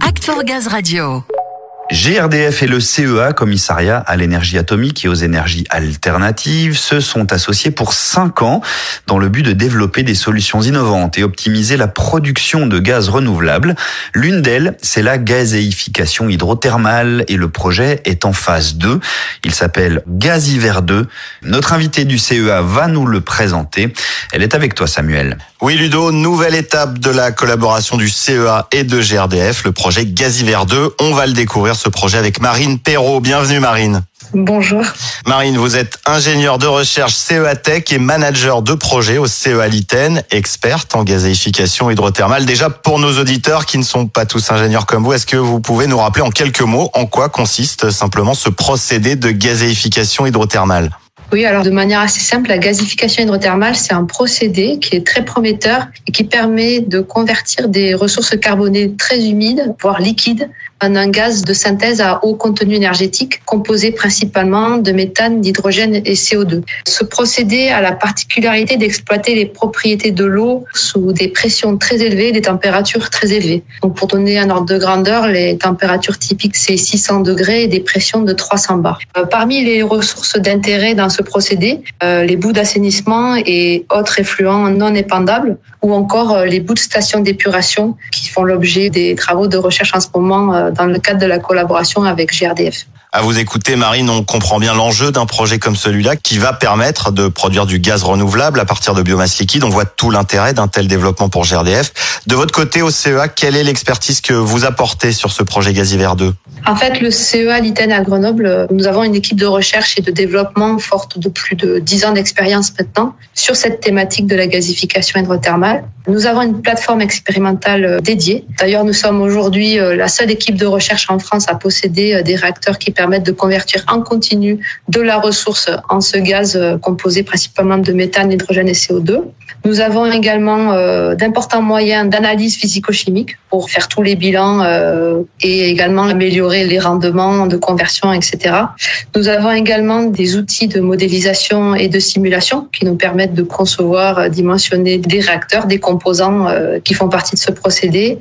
Act for Gaz Radio. GRDF et le CEA, Commissariat à l'énergie atomique et aux énergies alternatives, se sont associés pour cinq ans dans le but de développer des solutions innovantes et optimiser la production de gaz renouvelables. L'une d'elles, c'est la gazéification hydrothermale et le projet est en phase 2. Il s'appelle Gaziver 2. Notre invité du CEA va nous le présenter. Elle est avec toi, Samuel. Oui, Ludo, nouvelle étape de la collaboration du CEA et de GRDF, le projet Gaziver 2. On va le découvrir ce projet avec Marine Perrault. Bienvenue Marine. Bonjour. Marine, vous êtes ingénieure de recherche CEA Tech et manager de projet au CEA Liten, experte en gazéification hydrothermale. Déjà, pour nos auditeurs qui ne sont pas tous ingénieurs comme vous, est-ce que vous pouvez nous rappeler en quelques mots en quoi consiste simplement ce procédé de gazéification hydrothermale oui, alors de manière assez simple, la gasification hydrothermale, c'est un procédé qui est très prometteur et qui permet de convertir des ressources carbonées très humides, voire liquides, un gaz de synthèse à haut contenu énergétique composé principalement de méthane, d'hydrogène et CO2. Ce procédé a la particularité d'exploiter les propriétés de l'eau sous des pressions très élevées, des températures très élevées. Donc pour donner un ordre de grandeur, les températures typiques c'est 600 degrés et des pressions de 300 bars. Euh, parmi les ressources d'intérêt dans ce procédé, euh, les bouts d'assainissement et autres effluents non épandables ou encore euh, les bouts de stations d'épuration qui font l'objet des travaux de recherche en ce moment dans le cadre de la collaboration avec GRDF. À vous écouter, Marine, on comprend bien l'enjeu d'un projet comme celui-là qui va permettre de produire du gaz renouvelable à partir de biomasse liquide. On voit tout l'intérêt d'un tel développement pour GRDF. De votre côté, au CEA, quelle est l'expertise que vous apportez sur ce projet Gaziver 2 en fait, le CEA Liten à Grenoble, nous avons une équipe de recherche et de développement forte de plus de 10 ans d'expérience maintenant sur cette thématique de la gasification hydrothermale. Nous avons une plateforme expérimentale dédiée. D'ailleurs, nous sommes aujourd'hui euh, la seule équipe de recherche en France à posséder euh, des réacteurs qui permettent de convertir en continu de la ressource en ce gaz euh, composé principalement de méthane, d'hydrogène et CO2. Nous avons également d'importants moyens d'analyse physico-chimique pour faire tous les bilans et également améliorer les rendements de conversion, etc. Nous avons également des outils de modélisation et de simulation qui nous permettent de concevoir, euh, dimensionner des réacteurs, des composants euh, qui font partie de ce procédé.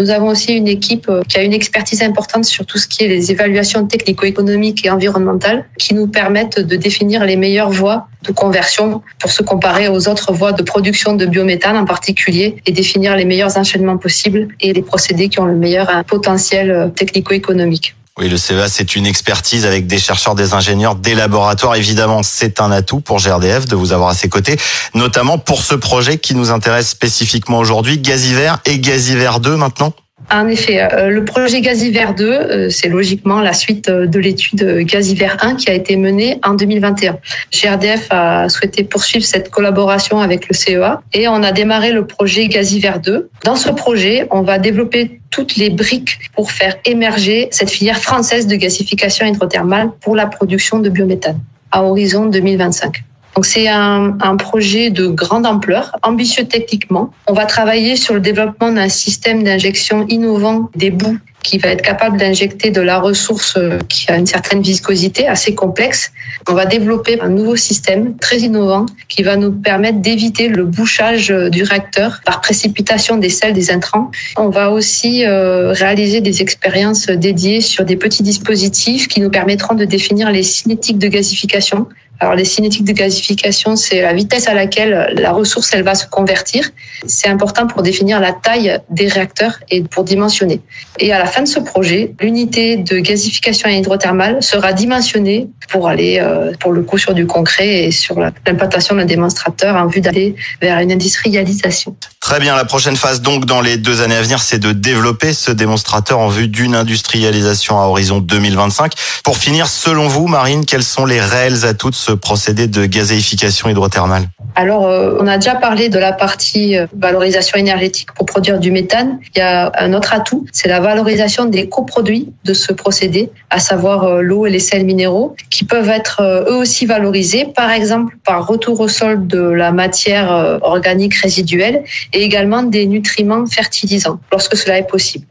Nous avons aussi une équipe euh, qui a une expertise importante sur tout ce qui est les évaluations technico-économiques et environnementales qui nous permettent de définir les meilleures voies de conversion pour se comparer aux autres voies de production de biométhane en particulier et définir les meilleurs enchaînements possibles et les procédés qui ont le meilleur potentiel technico-économique. Oui, le CEA, c'est une expertise avec des chercheurs, des ingénieurs, des laboratoires. Évidemment, c'est un atout pour GRDF de vous avoir à ses côtés, notamment pour ce projet qui nous intéresse spécifiquement aujourd'hui, Gaziver et Gaziver 2 maintenant. En effet, euh, le projet Gaziver 2, euh, c'est logiquement la suite euh, de l'étude Gaziver 1 qui a été menée en 2021. GRDF a souhaité poursuivre cette collaboration avec le CEA et on a démarré le projet Gaziver 2. Dans ce projet, on va développer toutes les briques pour faire émerger cette filière française de gasification hydrothermale pour la production de biométhane à horizon 2025. Donc c'est un, un, projet de grande ampleur, ambitieux techniquement. On va travailler sur le développement d'un système d'injection innovant des bouts qui va être capable d'injecter de la ressource qui a une certaine viscosité assez complexe. On va développer un nouveau système très innovant qui va nous permettre d'éviter le bouchage du réacteur par précipitation des sels des intrants. On va aussi euh, réaliser des expériences dédiées sur des petits dispositifs qui nous permettront de définir les cinétiques de gasification alors les cinétiques de gasification, c'est la vitesse à laquelle la ressource elle va se convertir. C'est important pour définir la taille des réacteurs et pour dimensionner. Et à la fin de ce projet, l'unité de gasification hydrothermale sera dimensionnée pour aller euh, pour le coup sur du concret et sur l'implantation d'un démonstrateur en vue d'aller vers une industrialisation. Très bien, la prochaine phase donc dans les deux années à venir, c'est de développer ce démonstrateur en vue d'une industrialisation à horizon 2025. Pour finir, selon vous, Marine, quels sont les réels atouts de ce procédé de gazéification hydrothermale? Alors, euh, on a déjà parlé de la partie euh, valorisation énergétique pour produire du méthane. Il y a un autre atout, c'est la valorisation des coproduits de ce procédé, à savoir euh, l'eau et les sels minéraux, qui peuvent être eux aussi valorisés, par exemple par retour au sol de la matière organique résiduelle également des nutriments fertilisants lorsque cela est possible.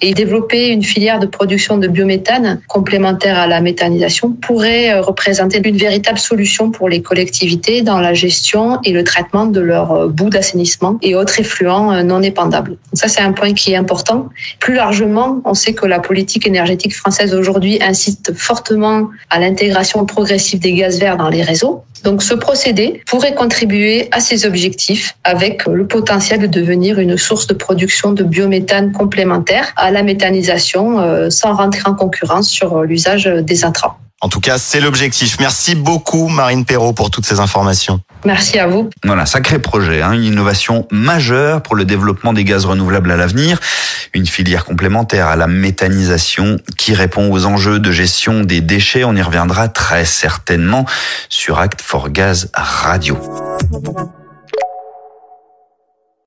Et développer une filière de production de biométhane complémentaire à la méthanisation pourrait représenter une véritable solution pour les collectivités dans la gestion et le traitement de leurs bouts d'assainissement et autres effluents non épandables. ça, c'est un point qui est important. Plus largement, on sait que la politique énergétique française aujourd'hui incite fortement à l'intégration progressive des gaz verts dans les réseaux. Donc ce procédé pourrait contribuer à ces objectifs avec le potentiel de devenir une source de production de biométhane complémentaire à la méthanisation euh, sans rentrer en concurrence sur l'usage des intrants. En tout cas, c'est l'objectif. Merci beaucoup Marine Perrault pour toutes ces informations. Merci à vous. Voilà, sacré projet, hein, une innovation majeure pour le développement des gaz renouvelables à l'avenir, une filière complémentaire à la méthanisation qui répond aux enjeux de gestion des déchets. On y reviendra très certainement sur Act for Gaz Radio.